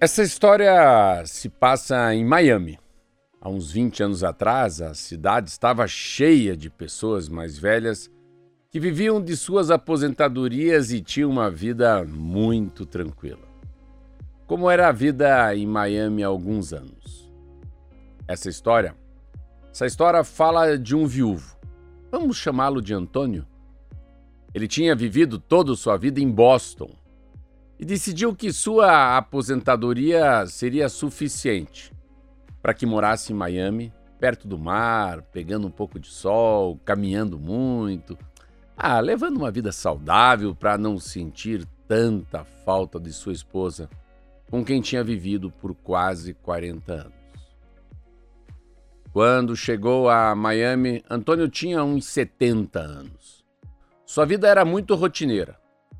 Essa história se passa em Miami. Há uns 20 anos atrás, a cidade estava cheia de pessoas mais velhas que viviam de suas aposentadorias e tinham uma vida muito tranquila. Como era a vida em Miami há alguns anos? Essa história, essa história fala de um viúvo. Vamos chamá-lo de Antônio. Ele tinha vivido toda sua vida em Boston e decidiu que sua aposentadoria seria suficiente para que morasse em Miami, perto do mar, pegando um pouco de sol, caminhando muito, ah, levando uma vida saudável para não sentir tanta falta de sua esposa, com quem tinha vivido por quase 40 anos. Quando chegou a Miami, Antônio tinha uns 70 anos. Sua vida era muito rotineira.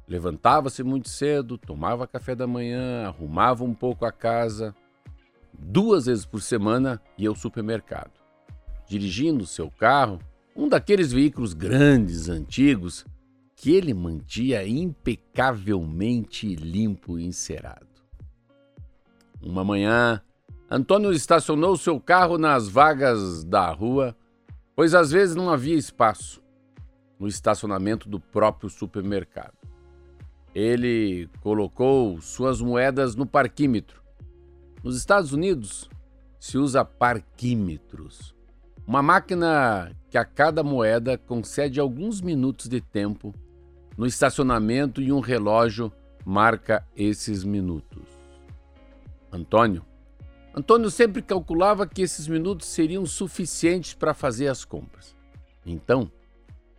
Levantava-se muito cedo, tomava café da manhã, arrumava um pouco a casa. Duas vezes por semana ia ao supermercado. Dirigindo seu carro, um daqueles veículos grandes, antigos, que ele mantinha impecavelmente limpo e encerado. Uma manhã, Antônio estacionou seu carro nas vagas da rua, pois às vezes não havia espaço no estacionamento do próprio supermercado. Ele colocou suas moedas no parquímetro. Nos Estados Unidos, se usa parquímetros, uma máquina que a cada moeda concede alguns minutos de tempo no estacionamento e um relógio marca esses minutos. Antônio. Antônio sempre calculava que esses minutos seriam suficientes para fazer as compras. Então,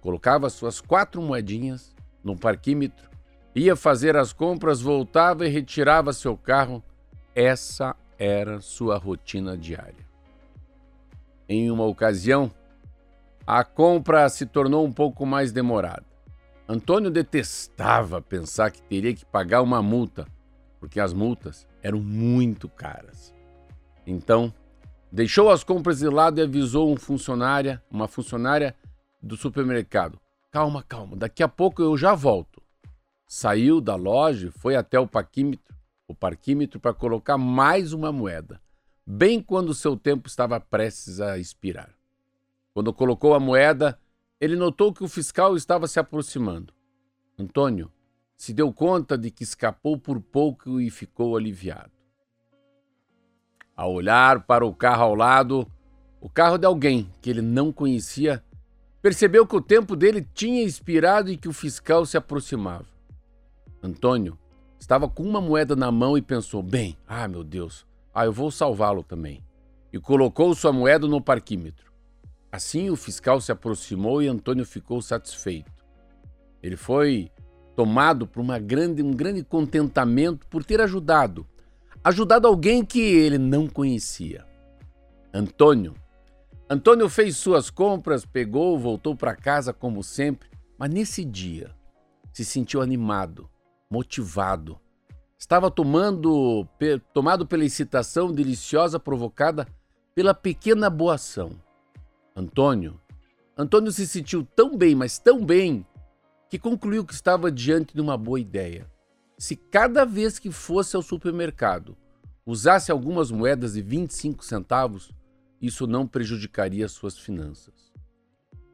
colocava suas quatro moedinhas no parquímetro Ia fazer as compras, voltava e retirava seu carro. Essa era sua rotina diária. Em uma ocasião, a compra se tornou um pouco mais demorada. Antônio detestava pensar que teria que pagar uma multa, porque as multas eram muito caras. Então, deixou as compras de lado e avisou um funcionária, uma funcionária do supermercado: "Calma, calma, daqui a pouco eu já volto" saiu da loja foi até o parquímetro, o parquímetro para colocar mais uma moeda, bem quando seu tempo estava prestes a expirar. Quando colocou a moeda, ele notou que o fiscal estava se aproximando. Antônio se deu conta de que escapou por pouco e ficou aliviado. Ao olhar para o carro ao lado, o carro de alguém que ele não conhecia, percebeu que o tempo dele tinha expirado e que o fiscal se aproximava. Antônio estava com uma moeda na mão e pensou: bem, ah, meu Deus, ah, eu vou salvá-lo também. E colocou sua moeda no parquímetro. Assim, o fiscal se aproximou e Antônio ficou satisfeito. Ele foi tomado por uma grande, um grande contentamento por ter ajudado, ajudado alguém que ele não conhecia. Antônio. Antônio fez suas compras, pegou, voltou para casa como sempre, mas nesse dia se sentiu animado motivado. Estava tomando, tomado pela excitação deliciosa provocada pela pequena boa ação. Antônio, Antônio se sentiu tão bem, mas tão bem, que concluiu que estava diante de uma boa ideia. Se cada vez que fosse ao supermercado usasse algumas moedas de 25 centavos, isso não prejudicaria suas finanças.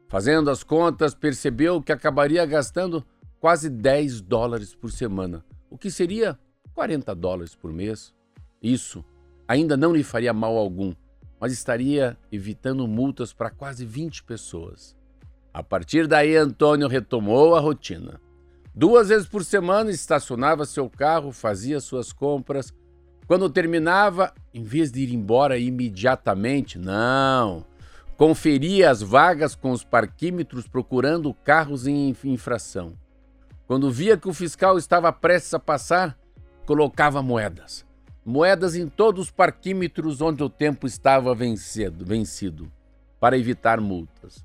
Fazendo as contas, percebeu que acabaria gastando quase 10 dólares por semana, o que seria 40 dólares por mês. Isso ainda não lhe faria mal algum, mas estaria evitando multas para quase 20 pessoas. A partir daí, Antônio retomou a rotina. Duas vezes por semana estacionava seu carro, fazia suas compras. Quando terminava, em vez de ir embora imediatamente, não. Conferia as vagas com os parquímetros procurando carros em infração. Quando via que o fiscal estava prestes a passar, colocava moedas. Moedas em todos os parquímetros onde o tempo estava vencido, vencido para evitar multas.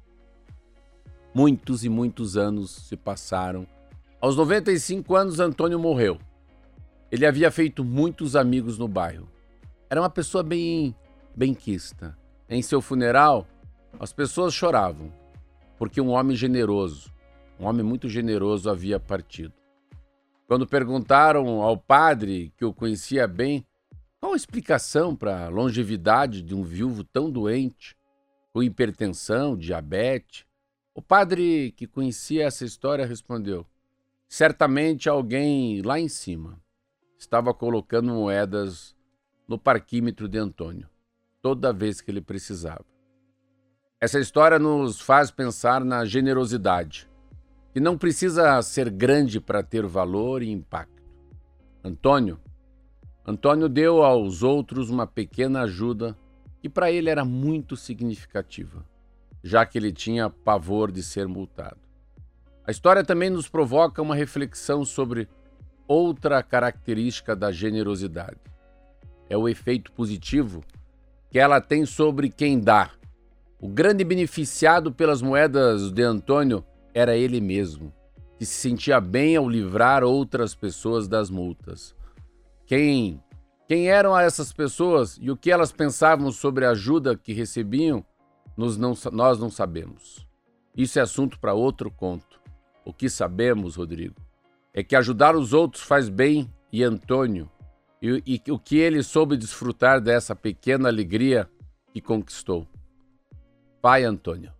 Muitos e muitos anos se passaram. Aos 95 anos, Antônio morreu. Ele havia feito muitos amigos no bairro. Era uma pessoa bem benquista. Em seu funeral, as pessoas choravam, porque um homem generoso, um homem muito generoso havia partido. Quando perguntaram ao padre, que o conhecia bem, Qual a explicação para a longevidade de um viúvo tão doente, com hipertensão, diabetes? O padre que conhecia essa história respondeu: Certamente alguém lá em cima estava colocando moedas no parquímetro de Antônio, toda vez que ele precisava. Essa história nos faz pensar na generosidade, que não precisa ser grande para ter valor e impacto. Antônio, Antônio deu aos outros uma pequena ajuda que para ele era muito significativa, já que ele tinha pavor de ser multado. A história também nos provoca uma reflexão sobre outra característica da generosidade. É o efeito positivo que ela tem sobre quem dá. O grande beneficiado pelas moedas de Antônio era ele mesmo, que se sentia bem ao livrar outras pessoas das multas. Quem quem eram essas pessoas e o que elas pensavam sobre a ajuda que recebiam, nós não, nós não sabemos. Isso é assunto para outro conto. O que sabemos, Rodrigo, é que ajudar os outros faz bem e Antônio, e, e o que ele soube desfrutar dessa pequena alegria que conquistou. Pai Antônio.